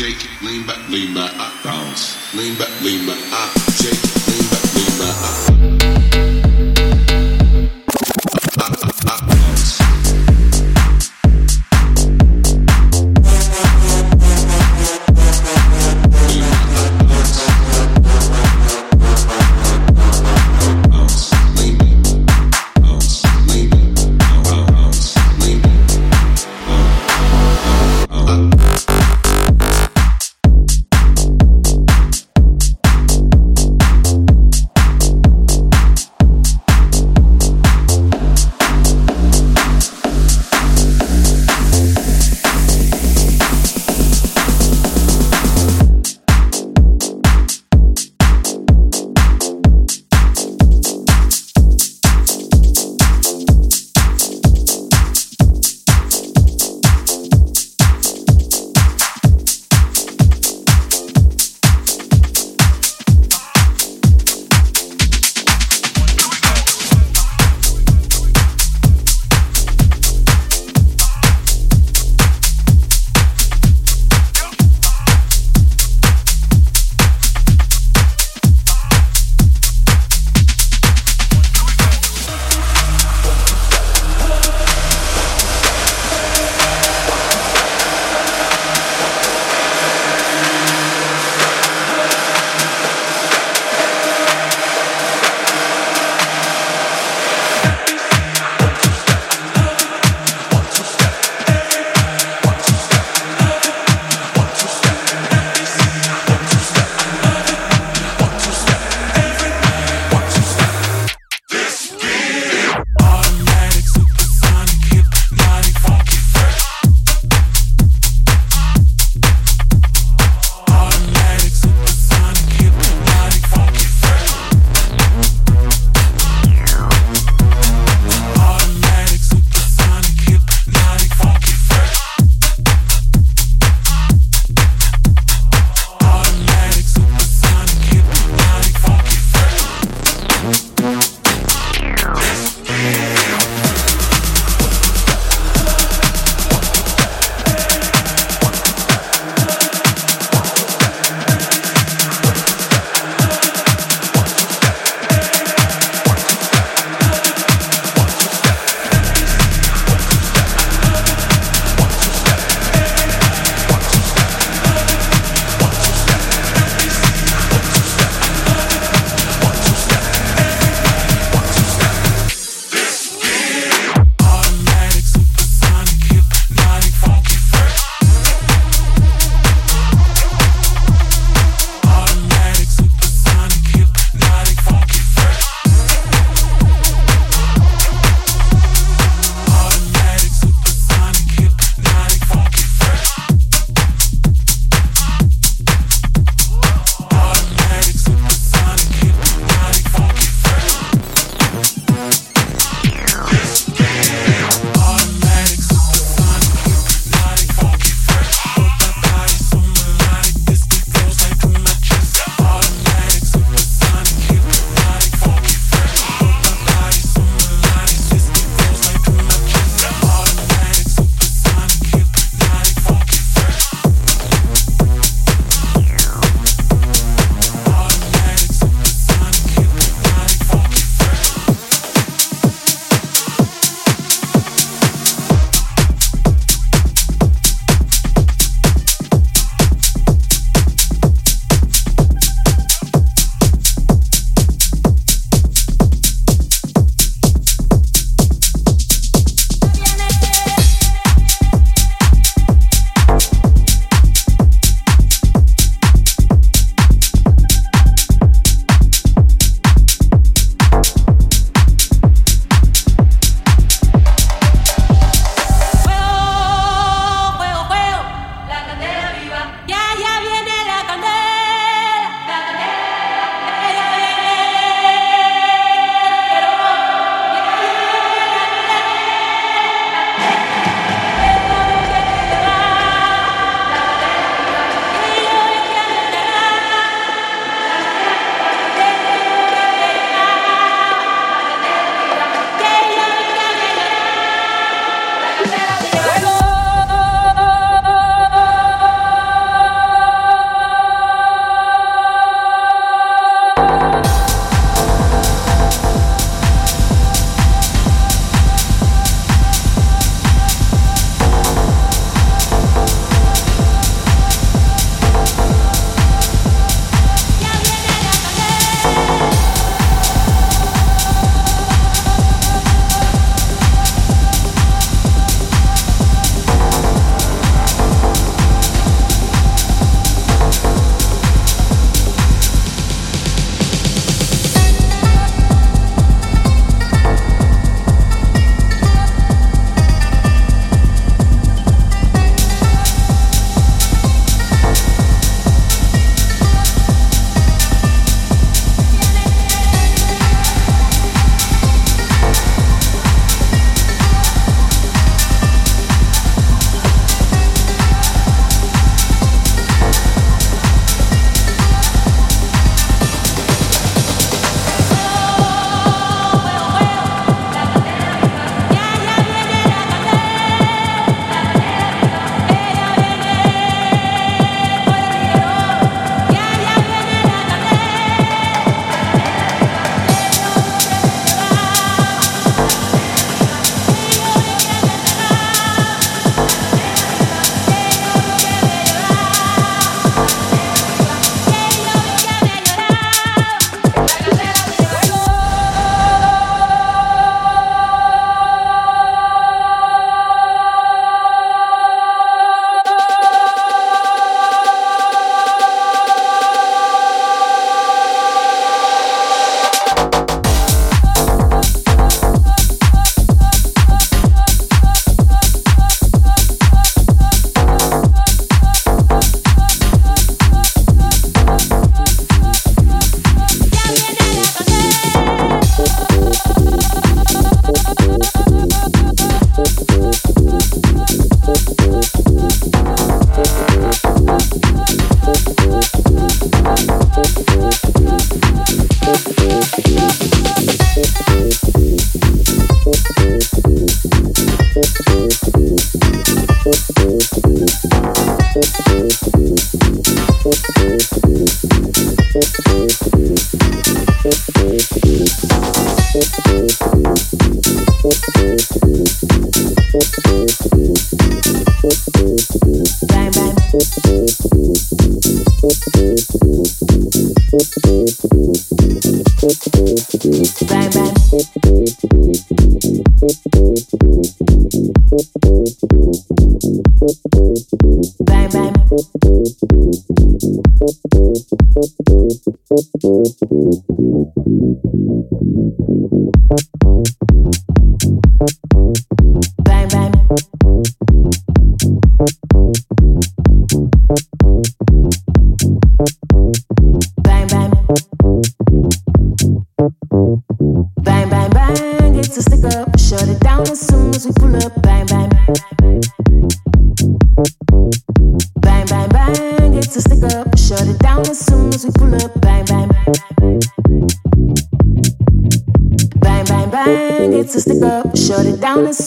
shake it, lean back, lean back, I bounce. Lean back, lean back, I shake it, lean back, lean back, up.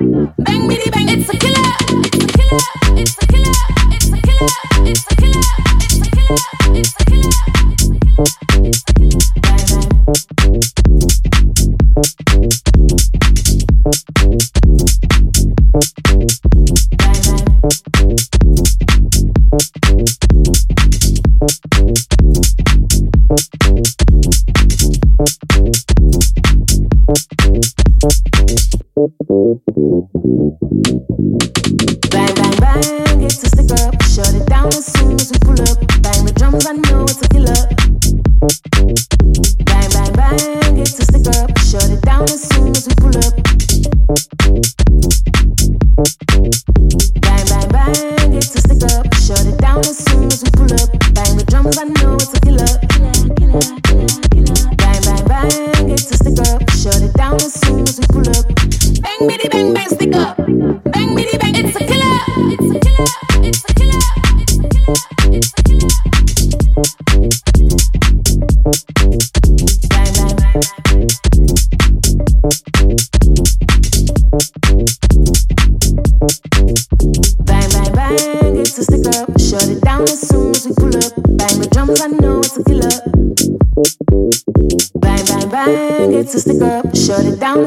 Gracias.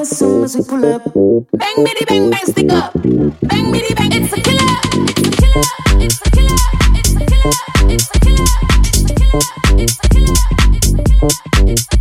as soon as we pull up. Bang, bitty, bang, bang, stick up. Bang, bitty, bang, it's a killer. It's a killer. It's a killer. It's a killer. It's a killer. It's a killer. It's a killer. It's a killer. It's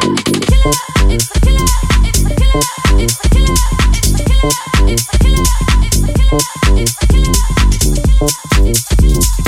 Thank you.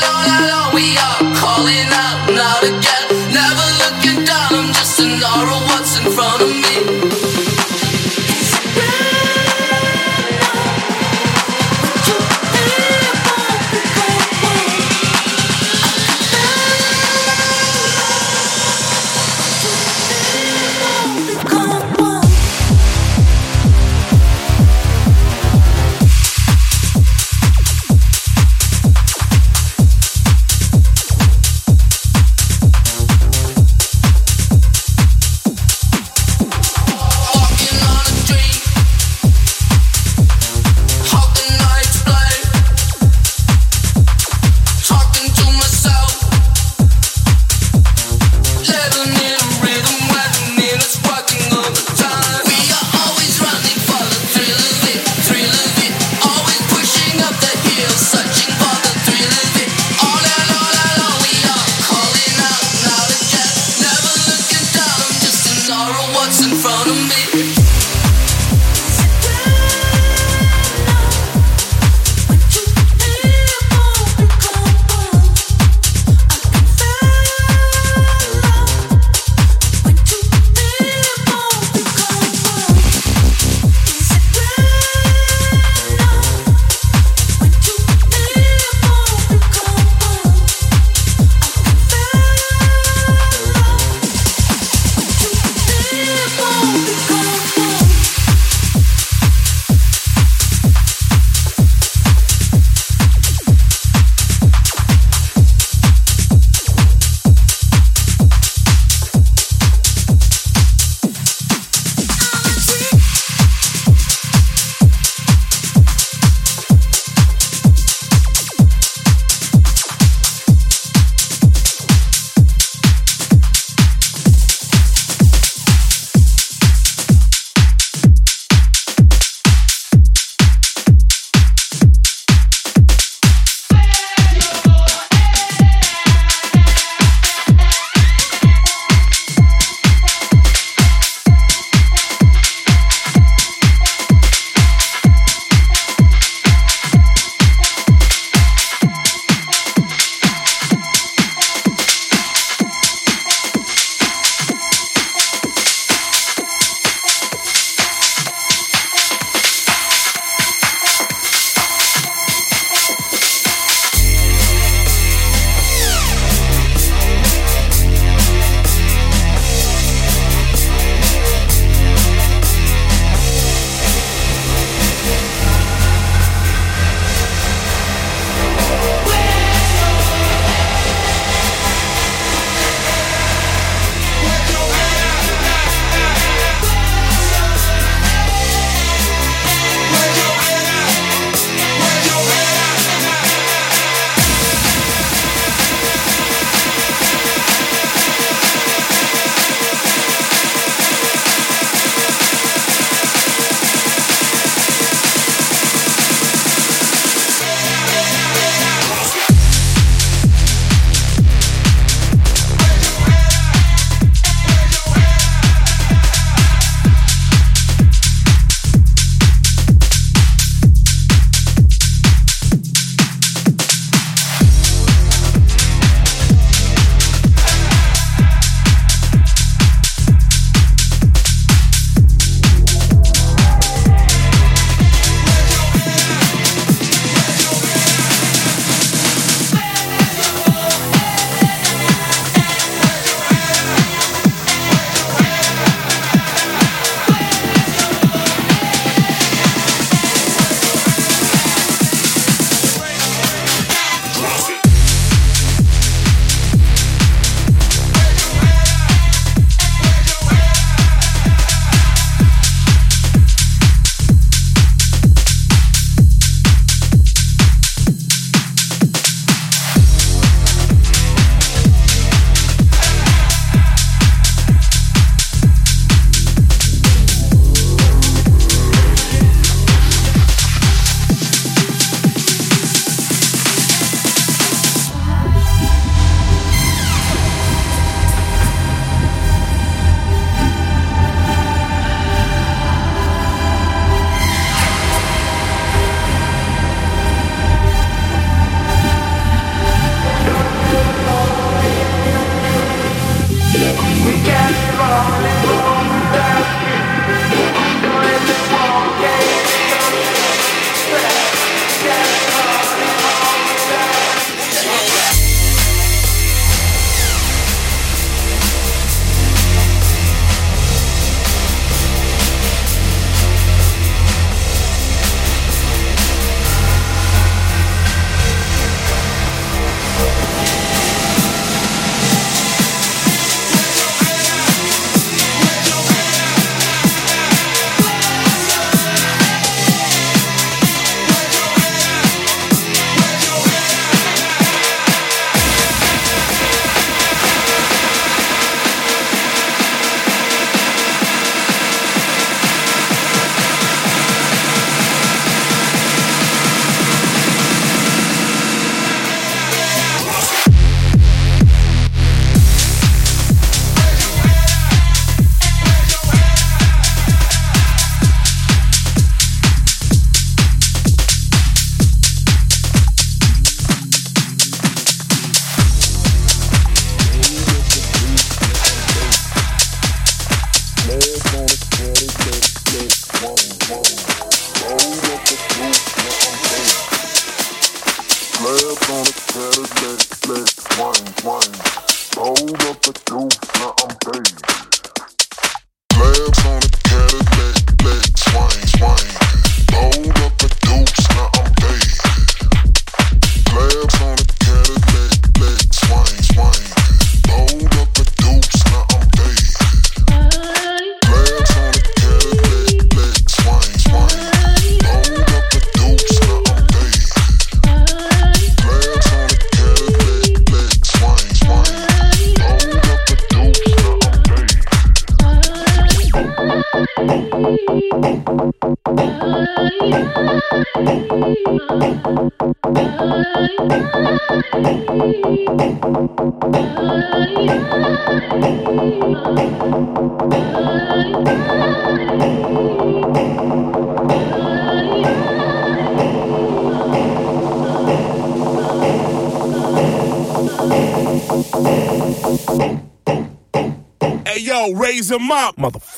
him up, motherfucker.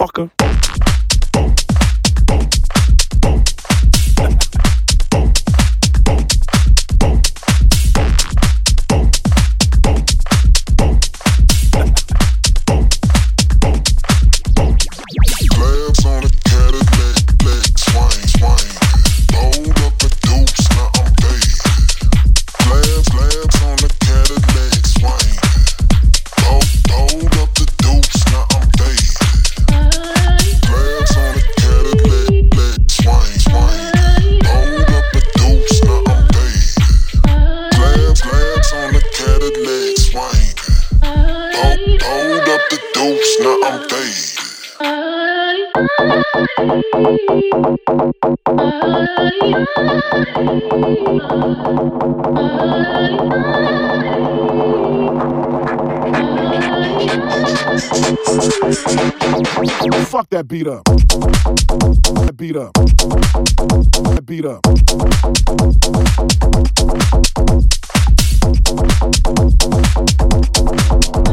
That beat up. That beat up. That beat up. That beat up.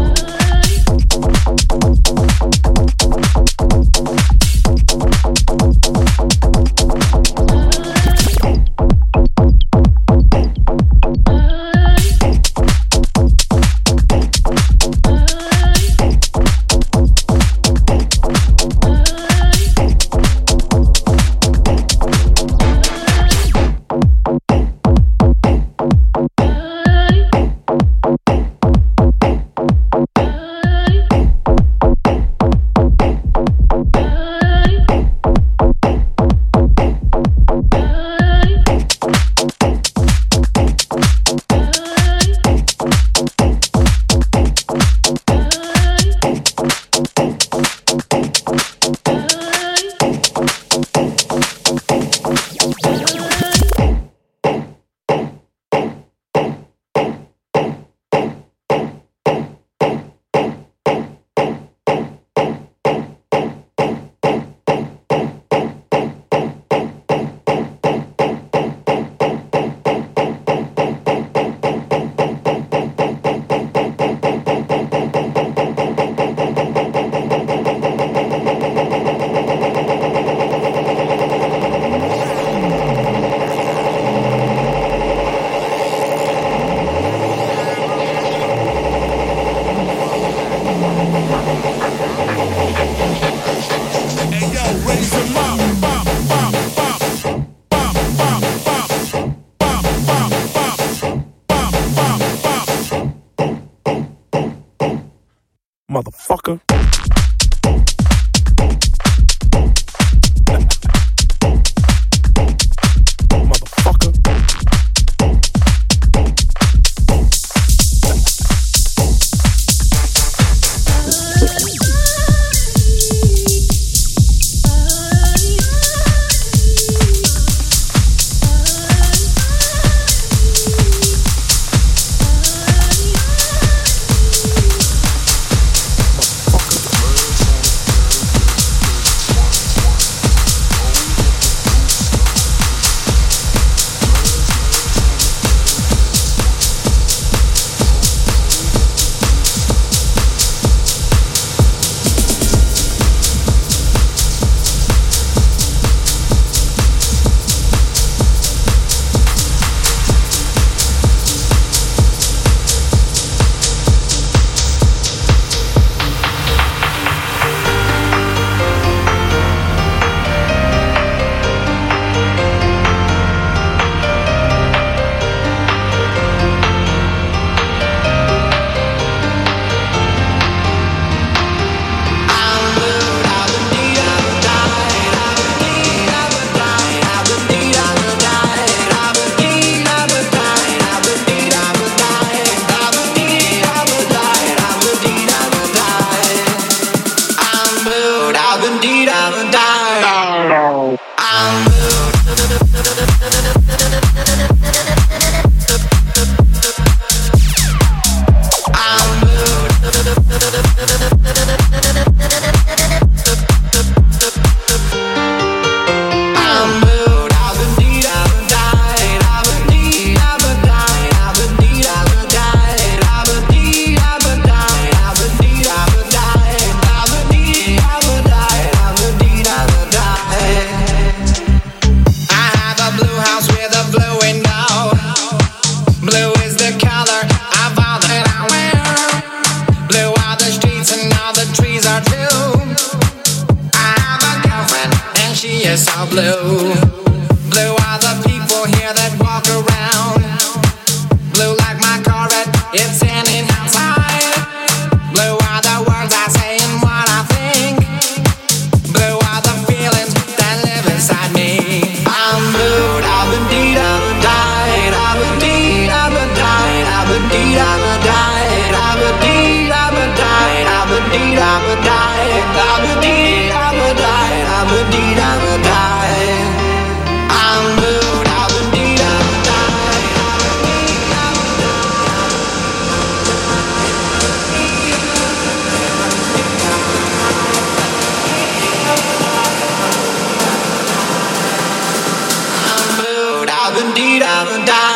indeed, I'm a diamond.